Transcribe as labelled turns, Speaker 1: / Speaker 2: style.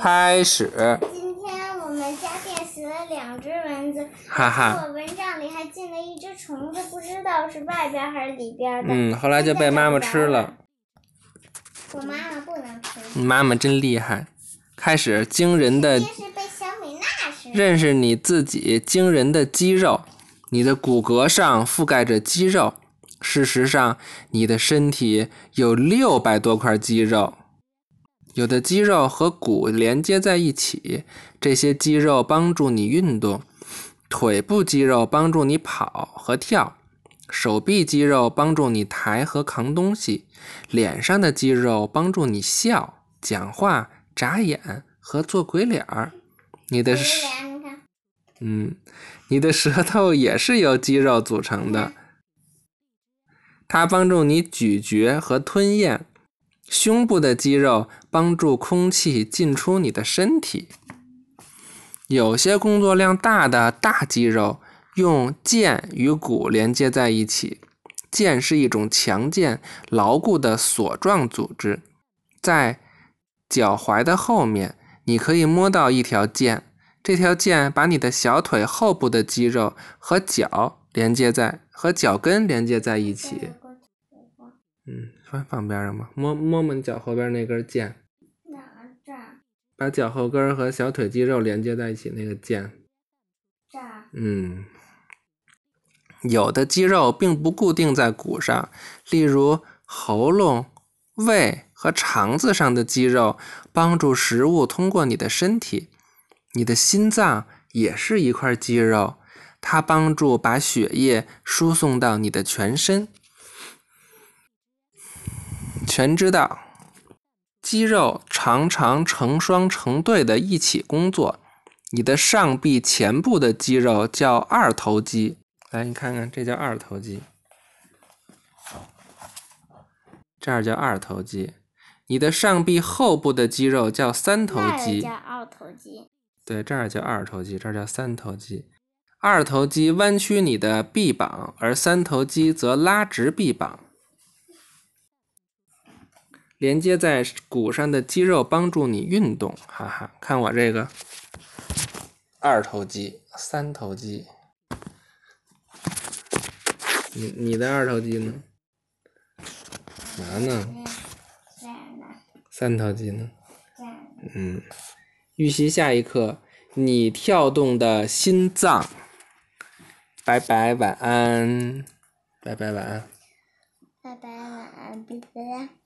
Speaker 1: 开始。
Speaker 2: 今天我们家电死了两只蚊子，
Speaker 1: 哈哈。
Speaker 2: 我蚊帐里还进了一只虫子，不知道是外边还是里边的。
Speaker 1: 嗯，后来就被妈妈吃了。
Speaker 2: 我妈妈不能吃。
Speaker 1: 你妈妈真厉害。开始惊人的。认识你自己惊人的肌肉，你的骨骼上覆盖着肌肉。事实上，你的身体有六百多块肌肉。有的肌肉和骨连接在一起，这些肌肉帮助你运动；腿部肌肉帮助你跑和跳；手臂肌肉帮助你抬和扛东西；脸上的肌肉帮助你笑、讲话、眨眼和做鬼脸儿。你的舌，嗯，你的舌头也是由肌肉组成的，它帮助你咀嚼和吞咽。胸部的肌肉帮助空气进出你的身体。有些工作量大的大肌肉用腱与骨连接在一起。腱是一种强健、牢固的锁状组织，在脚踝的后面，你可以摸到一条腱。这条腱把你的小腿后部的肌肉和脚连接在和脚跟连接在一起。嗯，放放边上吧。摸摸摸你脚后边那根腱。
Speaker 2: 哪这儿？
Speaker 1: 把脚后跟和小腿肌肉连接在一起那个腱。
Speaker 2: 这儿。
Speaker 1: 嗯。有的肌肉并不固定在骨上，例如喉咙、胃和肠子上的肌肉帮助食物通过你的身体。你的心脏也是一块肌肉，它帮助把血液输送到你的全身。全知道，肌肉常常成双成对的一起工作。你的上臂前部的肌肉叫二头肌，来，你看看，这叫二头肌。这儿叫二头肌。你的上臂后部的肌肉叫三头肌。
Speaker 2: 叫二头肌。
Speaker 1: 对，这儿叫二头肌，这儿叫三头肌。二头肌弯曲你的臂膀，而三头肌则拉直臂膀。连接在骨上的肌肉帮助你运动，哈哈！看我这个二头肌、三头肌，你你的二头肌呢？啥呢？三头肌呢？嗯。预习下一课，你跳动的心脏。拜拜，晚安。拜拜，晚安。
Speaker 2: 拜拜，晚安，拜拜。